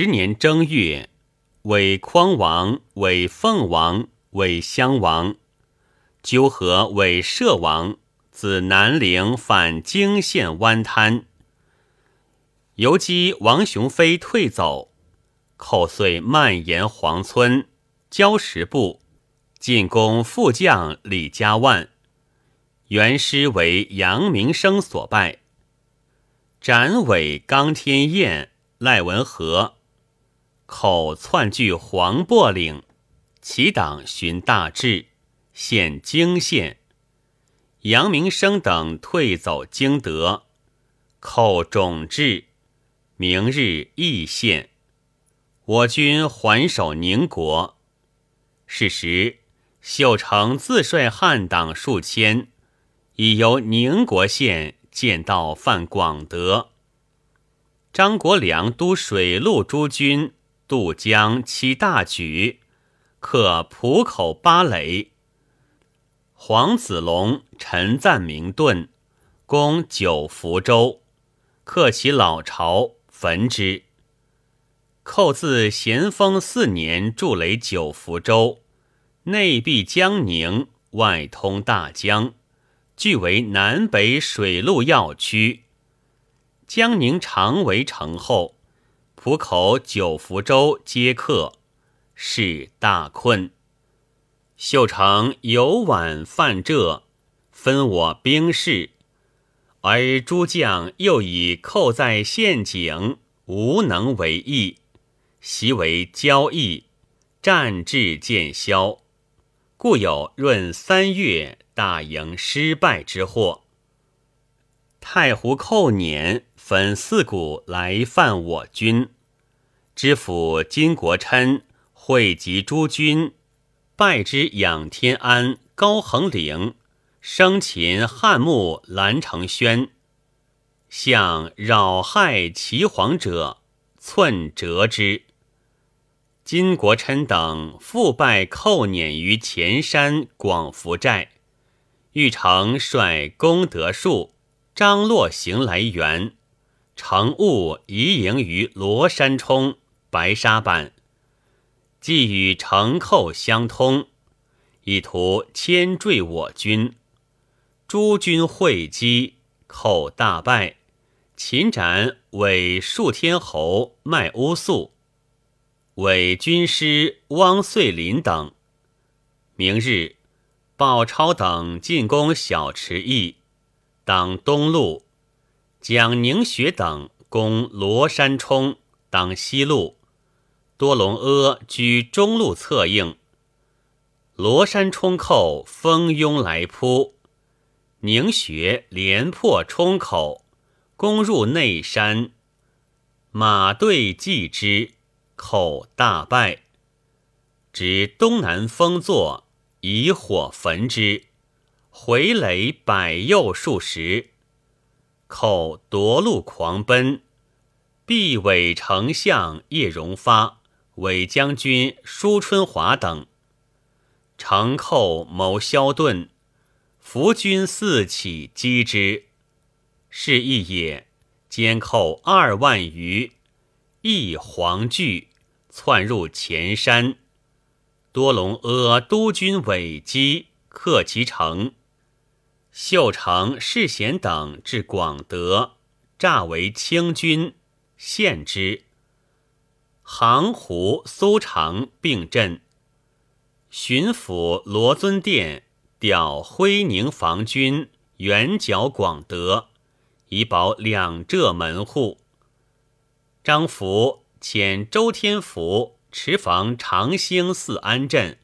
十年正月，为匡王，为凤王，为襄王，纠合为摄王，自南陵返泾县湾滩。游击王雄飞退走，寇遂蔓延黄村、交石部，进攻副将李家万，元师为杨明生所败。斩尾刚天彦、赖文和，口窜据黄柏岭，其党寻大志，现京县。杨明生等退走京德，寇种至，明日义县。我军还守宁国。是时，秀成自率汉党数千，已由宁国县。见到犯广德，张国良督水陆诸军渡江七大举，克浦口八垒。黄子龙、陈赞明顿攻九福州，克其老巢，焚之。寇自咸丰四年筑垒九福州，内闭江宁，外通大江。据为南北水陆要区，江宁常为城后，浦口九福州皆客，是大困。秀成有晚犯浙，分我兵士，而诸将又以寇在陷阱，无能为意，习为交易，战至渐消，故有闰三月。大营失败之祸。太湖寇年分四股来犯我军，知府金国琛汇集诸军，败之仰天安、高横岭、生擒汉墓、蓝成轩，向扰害齐皇者，寸折之。金国琛等复败寇撵于前山广福寨。玉成率功德树、张洛行来援，乘雾移营于罗山冲、白沙板，既与城寇相通，以图牵坠我军。诸军会稽，寇大败，擒斩伪数天侯卖乌素、伪军师汪遂林等。明日。鲍超等进攻小池驿，当东路；蒋宁学等攻罗山冲，当西路；多隆阿居中路策应。罗山冲寇蜂拥来扑，宁学连破冲口，攻入内山，马队继之，寇大败，指东南风作。以火焚之，回垒百右数十，寇夺路狂奔。毕伪丞相叶荣发、伪将军舒春华等，乘寇谋萧遁，伏军四起击之，是亦也。兼寇二万余，亦惶惧，窜入前山。多隆阿督军伪击，克其城。秀成、世贤等至广德，诈为清军，献之。杭胡、苏常并镇。巡抚罗尊殿调徽宁防军援剿广德，以保两浙门户。张福遣周天福。持防长兴四安镇，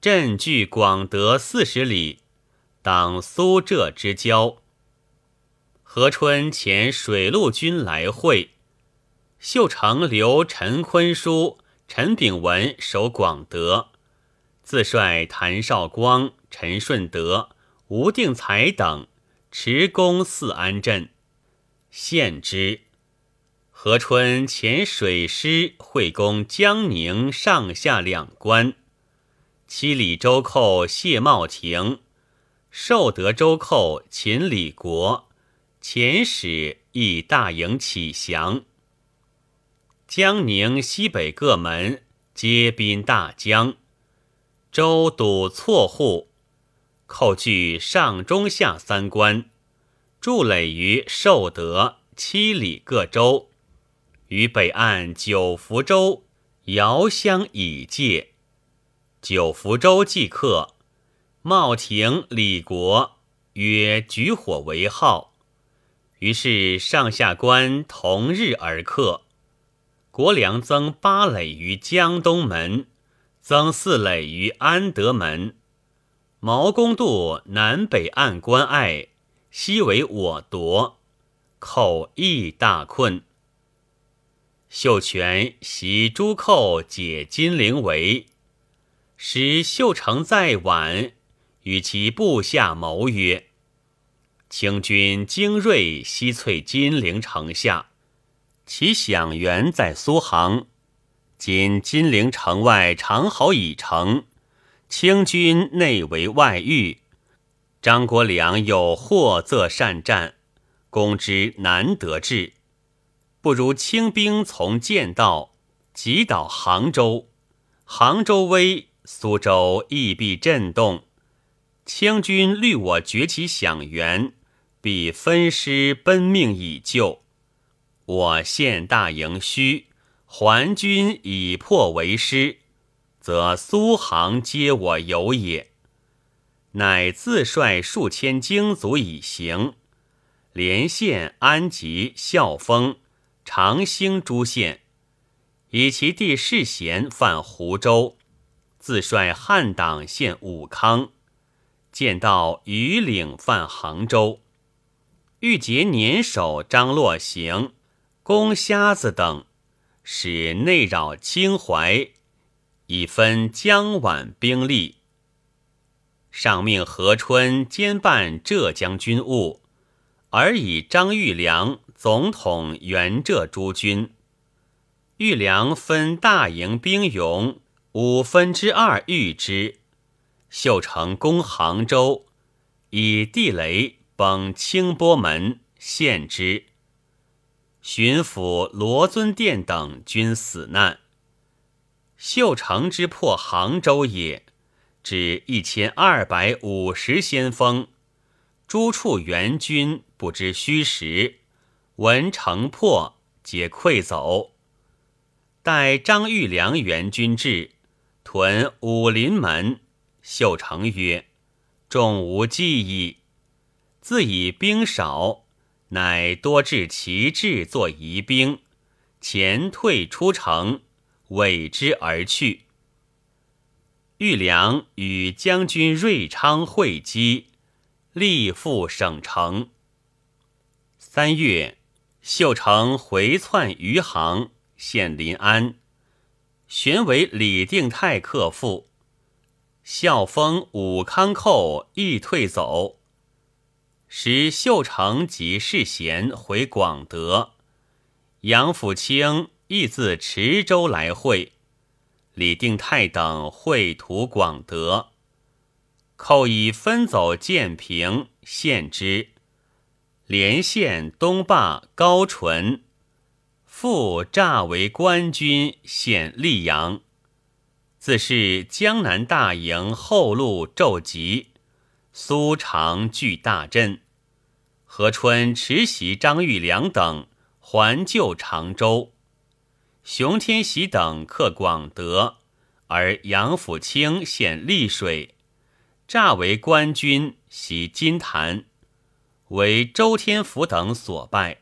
镇距广德四十里，当苏浙之交。何春遣水陆军来会，秀成留陈坤书、陈炳文守广德，自率谭绍光、陈顺德、吴定才等持攻四安镇，献之。何春遣水师会攻江宁上下两关，七里周寇谢茂亭，寿德州寇秦李国，遣使亦大营起降。江宁西北各门皆滨大江，州堵错户，寇据上中下三关，筑垒于寿德、七里各州，于北岸九福州遥相以界。九福州即克，茂亭、李国曰举火为号，于是上下官同日而克。国良增八垒于江东门，增四垒于安德门。毛公渡南北岸关隘，西为我夺，寇亦大困。秀全袭诸寇解金陵围。使秀成在晚，与其部下谋曰：“清军精锐，西翠金陵城下，其饷源在苏杭。今金陵城外长壕已成，清军内围外御，张国良有获则善战，攻之难得志。不如清兵从剑道，击倒杭州。杭州危。”苏州亦必震动，清军虑我崛起响援，必分师奔命以救。我现大营虚，还军以破为师，则苏杭皆我有也。乃自率数千精卒以行，连县、安吉、孝丰、长兴诸县，以其地势贤，犯湖州。自率汉党献武康，见到余岭犯杭州，欲结年首张洛行、攻瞎子等，使内扰清淮，以分江皖兵力。上命何春兼办浙江军务，而以张玉良总统援浙诸军。玉良分大营兵勇。五分之二御之，秀成攻杭州，以地雷崩清波门，陷之。巡抚罗尊殿等均死难。秀成之破杭州也，只一千二百五十先锋，诸处援军不知虚实，闻城破，皆溃走。待张玉良援军至。屯武林门，秀成曰：“众无计矣。”自以兵少，乃多置旗帜作疑兵，前退出城，委之而去。玉良与将军瑞昌会稽，力复省城。三月，秀成回窜余杭，献临安。玄为李定泰克复，孝封武康寇亦退走，使秀成及世贤回广德，杨辅清亦自池州来会，李定泰等会图广德，寇已分走建平，献之，连县东坝高淳。复诈为官军，献溧阳。自是江南大营后路骤急，苏常据大阵。何春持袭张玉良等还救常州，熊天喜等克广德，而杨辅清献溧水，诈为官军袭金坛，为周天福等所败。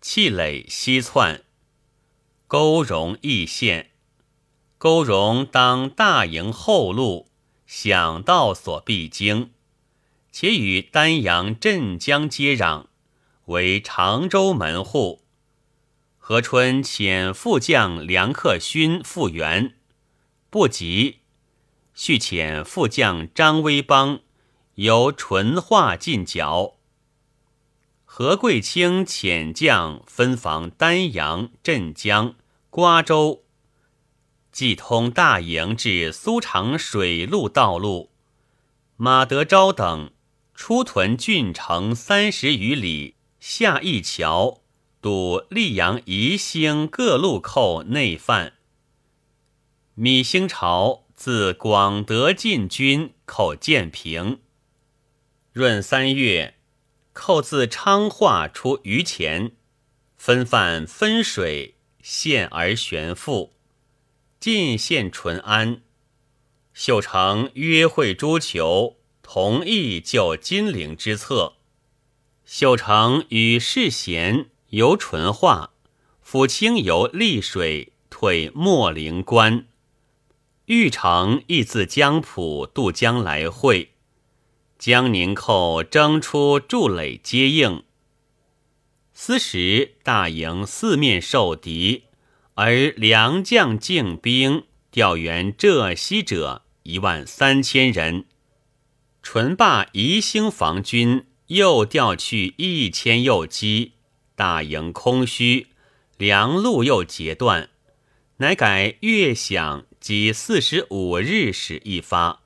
气垒西窜，勾容易县。勾荣当大营后路，想道所必经，且与丹阳、镇江接壤，为常州门户。何春遣副将梁克勋复援，不及，续遣副将张威邦由淳化进剿。何贵清遣将分防丹阳、镇江、瓜州，既通大营至苏常水陆道路。马德昭等出屯郡城三十余里，下一桥，堵溧阳、宜兴各路寇内犯。米兴朝自广德进军，寇建平。闰三月，寇自昌化出榆前，分犯分水，陷而悬复。进献淳安，秀成约会诸酋，同意就金陵之策。秀成与世贤。由淳化，抚清由溧水退秣陵关，玉成亦自江浦渡江来会，江宁寇征出筑垒接应。斯时大营四面受敌，而良将进兵调援浙西者一万三千人，淳霸宜兴防军又调去一千右击。大营空虚，粮路又截断，乃改月饷及四十五日使一发，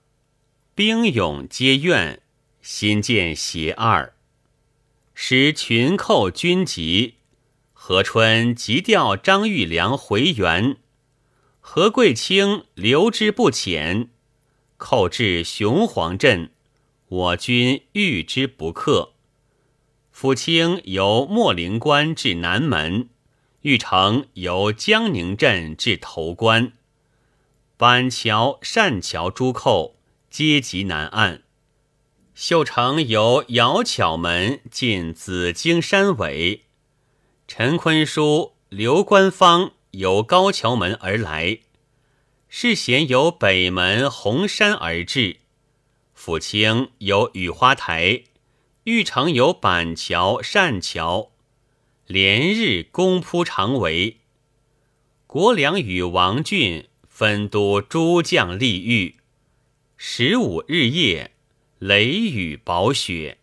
兵勇皆怨，新建协二，使群寇军急。何春急调张玉良回援，何贵清留之不遣，寇至雄黄镇，我军遇之不克。抚清由秣陵关至南门，玉成由江宁镇至头关，板桥、单桥诸寇皆集南岸。秀成由姚巧门进紫荆山尾，陈坤书、刘官方由高桥门而来，世贤由北门红山而至，抚清由雨花台。玉成有板桥、善桥，连日攻扑长围。国良与王俊分督诸将立御。十五日夜，雷雨暴雪，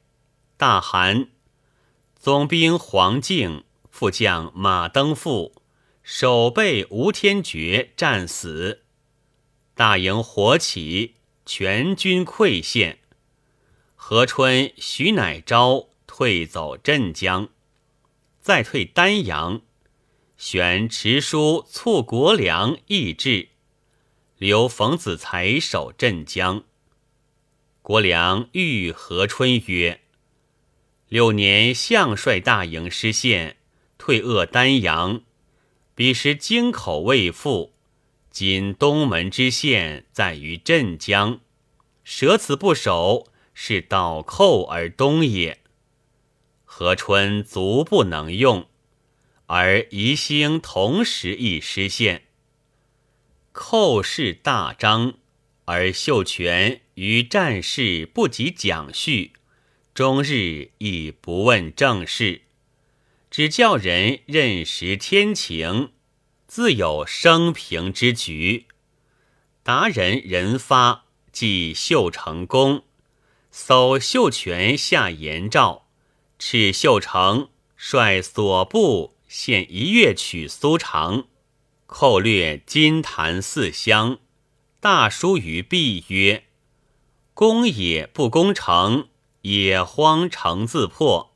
大寒。总兵黄敬、副将马登富、守备吴天觉战死。大营火起，全军溃陷。何春、徐乃昭退走镇江，再退丹阳，选池书促国良议志，留冯子才守镇江。国良谕何春曰：“六年相率大营失陷，退扼丹阳，彼时京口未复，今东门之县在于镇江，舍此不守。”是倒寇而东也，何春足不能用，而宜兴同时亦失陷。寇势大张，而秀全于战事不及讲叙，终日亦不问政事，只叫人认识天情，自有生平之局。达人人发，即秀成功。搜秀全下言诏，敕秀成率所部现一月取苏常，寇掠金坛四乡。大书于壁曰：“攻也不攻城，也荒城自破。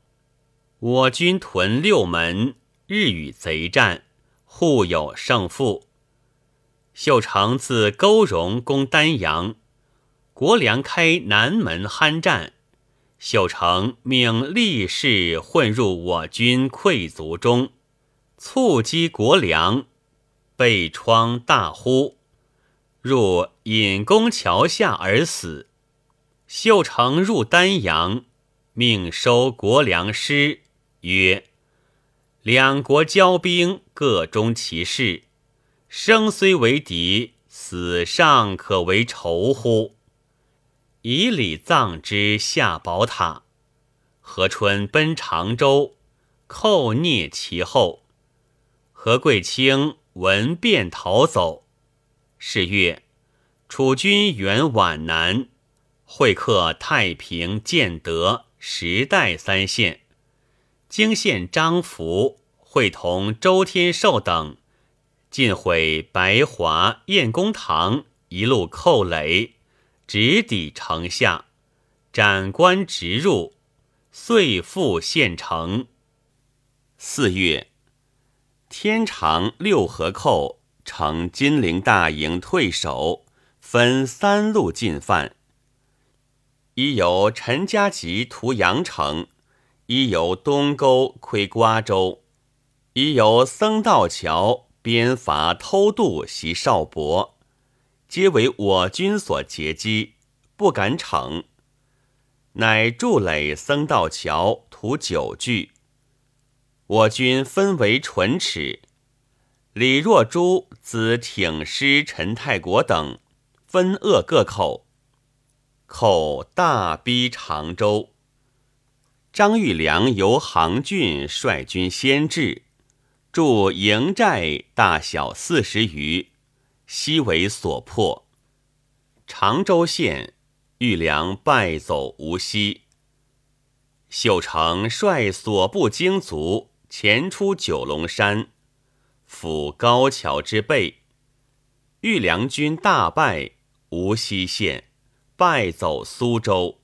我军屯六门，日与贼战，互有胜负。”秀成自勾荣攻丹阳。国良开南门酣战，秀成命力士混入我军溃卒中，促击国良，被疮大呼，入引弓桥下而死。秀成入丹阳，命收国良师，曰：“两国交兵，各中其事，生虽为敌，死尚可为仇乎？”以礼葬之下宝塔。何春奔常州，寇聂其后。何贵清闻便逃走。是月，楚军援皖南，会客太平、建德、时代三县。京县张福会同周天寿等，尽毁白华、燕公堂一路寇垒。直抵城下，斩官直入，遂复县城。四月，天长六合寇乘金陵大营退守，分三路进犯。一由陈家集屠阳城，一由东沟窥瓜州，一由僧道桥边伐偷渡袭少伯，皆为我军所截击，不敢逞。乃筑垒僧道桥，图九句。我军分为唇齿，李若珠子挺师陈太国等分扼各口，口大逼常州。张玉良由杭郡率军先至，驻营寨大小四十余，悉为所破。常州县玉良败走无锡。秀成率所部精卒。前出九龙山，抚高桥之背，玉良军大败无锡县，败走苏州。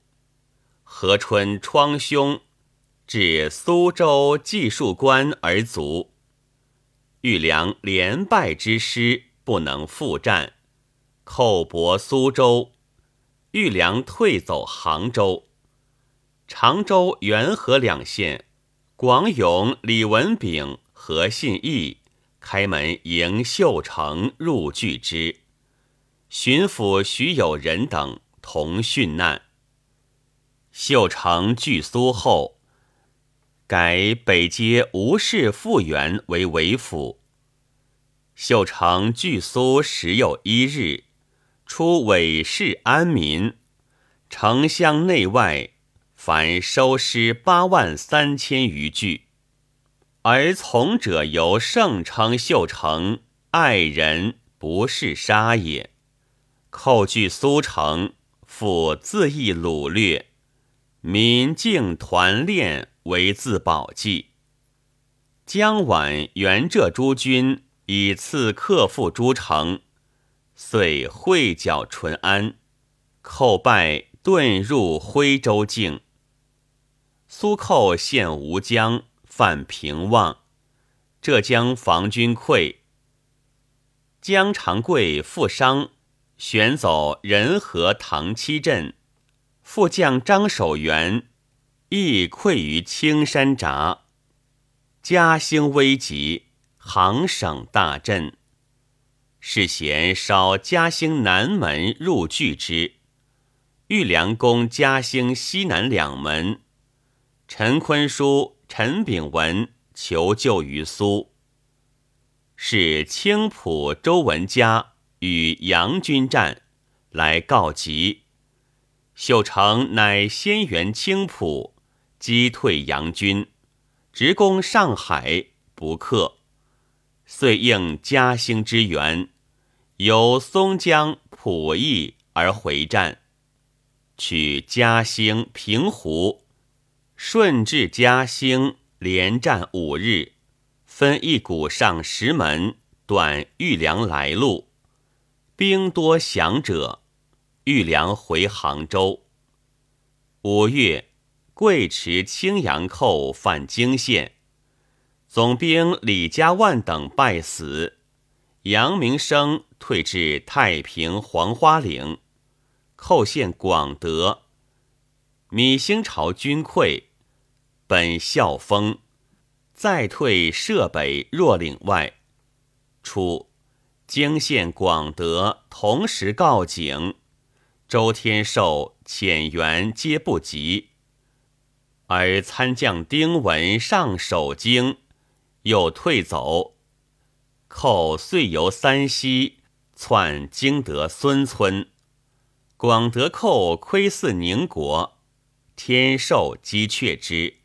何春窗兄，至苏州计数关而卒。玉良连败之师不能复战，寇搏苏州，玉良退走杭州。常州、元和两县。广勇、李文炳、何信义开门迎秀成入拒之，巡抚徐有仁等同殉难。秀成据苏后，改北街吴氏复原为为府。秀成据苏时有一日，出韦氏安民，城乡内外。凡收尸八万三千余具，而从者由盛称秀成爱人不是杀也。寇据苏城，复自缢掳掠，民竟团练为自保计。江晚元浙诸军以次克复诸城，遂会剿淳安，寇败，遁入徽州境。苏寇陷吴江，犯平望，浙江防军溃。江长贵负伤，旋走仁和唐七镇，副将张守元亦溃于青山闸。嘉兴危急，杭省大震。世贤烧嘉兴南门入拒之，豫良攻嘉兴西南两门。陈坤书、陈炳文求救于苏，是青浦周文嘉与杨军战，来告急。秀成乃先援青浦，击退杨军，直攻上海，不克，遂应嘉兴之援，由松江、浦邑而回战，取嘉兴、平湖。顺治嘉兴连战五日，分一股上石门，断豫梁来路。兵多降者，玉良回杭州。五月，贵池青阳寇犯泾县，总兵李家万等败死。杨明生退至太平黄花岭，寇陷广德。米兴朝军溃。本校封，再退设北若岭外。初，泾县广德同时告警，周天寿遣员皆不及。而参将丁文上守京，又退走。寇遂由三溪窜京德孙村，广德寇窥伺宁国，天寿击却之。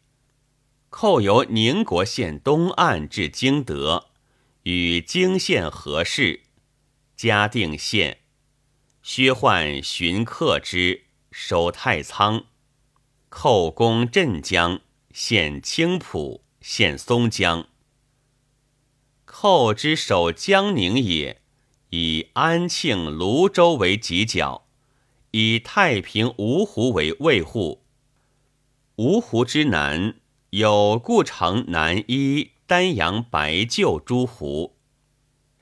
寇由宁国县东岸至京德，与京县合市，嘉定县。薛焕寻克之，守太仓。寇攻镇江，陷青浦，陷松江。寇之守江宁也，以安庆、泸州为犄角，以太平、芜湖为卫护。芜湖之南。有故城南一丹阳白臼诸湖，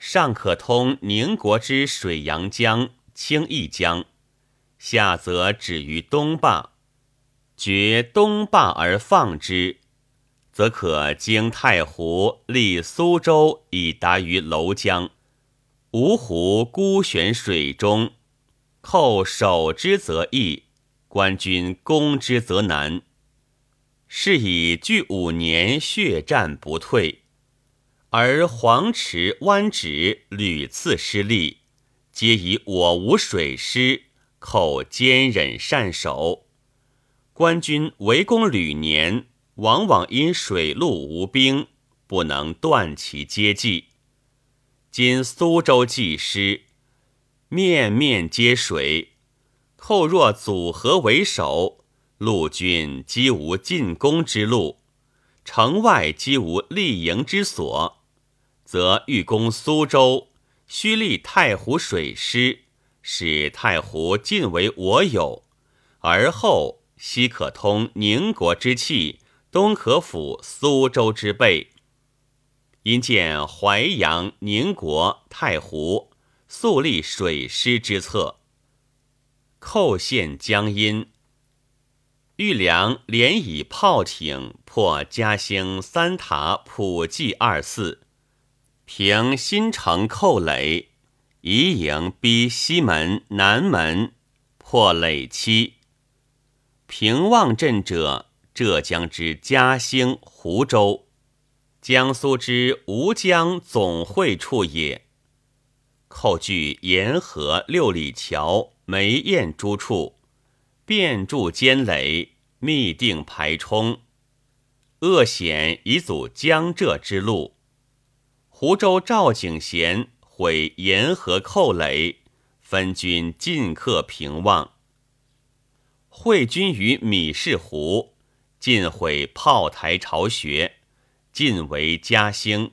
上可通宁国之水阳江、清义江，下则止于东坝。绝东坝而放之，则可经太湖，历苏州，以达于娄江。芜湖孤悬水中，寇守之则易，官军攻之则难。是以据五年血战不退，而黄池、湾止屡次失利，皆以我无水师，寇坚忍善守。官军围攻屡年，往往因水陆无兵，不能断其接济。今苏州既失，面面皆水，寇若组合为守，陆军几无进攻之路，城外几无立营之所，则欲攻苏州，须立太湖水师，使太湖尽为我有，而后西可通宁国之气，东可抚苏州之背。因见淮阳、宁国、太湖素立水师之策，寇陷江阴。豫良连以炮艇破嘉兴三塔、普济二寺，平新城寇垒，移营逼西门、南门，破垒期。平望镇者，浙江之嘉兴、湖州。江苏之吴江总会处也。寇据沿河六里桥、梅堰诸处，遍筑坚垒，密定排冲，恶险以阻江浙之路。湖州赵景贤毁沿河寇垒，分军进克平望。会军于米市湖，尽毁炮台巢穴。尽为嘉兴，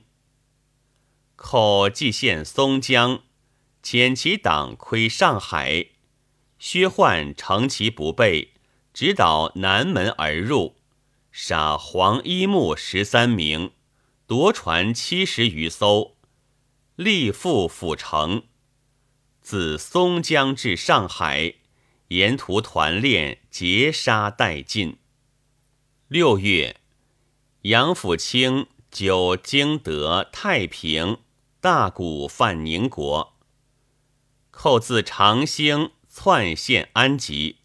寇蓟县松江，遣其党窥上海，薛焕乘其不备，直捣南门而入，杀黄衣木十三名，夺船七十余艘，力赴府城。自松江至上海，沿途团练，截杀殆尽。六月。杨府清久经得太平，大鼓犯宁国。寇自长兴窜陷安吉。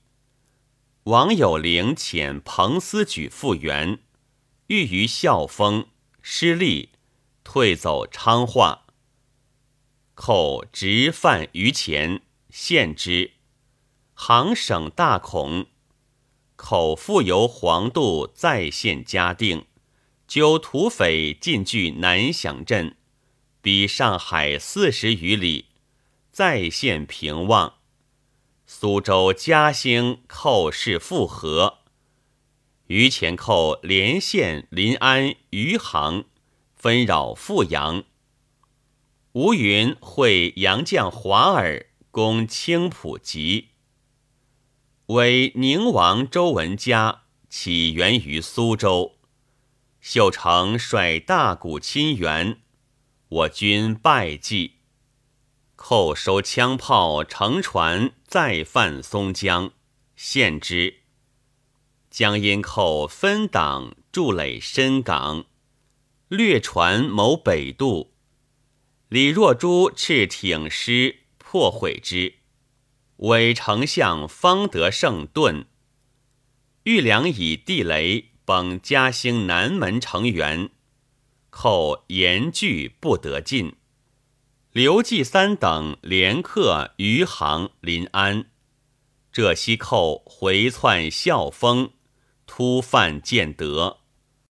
王有龄遣彭思举复原，遇于孝丰，失利，退走昌化。寇直犯于前，献之。行省大恐，口复由黄渡再现嘉定。纠土匪进据南响镇，比上海四十余里，再现平望。苏州、嘉兴寇势复合，于前寇连县、临安、余杭，纷扰富阳。吴云会杨将华尔攻青浦集，为宁王周文嘉起源于苏州。秀成率大鼓亲援，我军败绩。寇收枪炮，乘船再犯松江，陷之。江阴寇分党筑垒深港，掠船谋北渡。李若珠斥挺师破毁之，伪丞相方得胜遁。玉良以地雷。崩嘉兴南门城垣，寇严拒不得进。刘季三等连克余杭、临安。浙西寇回窜孝丰，突犯建德。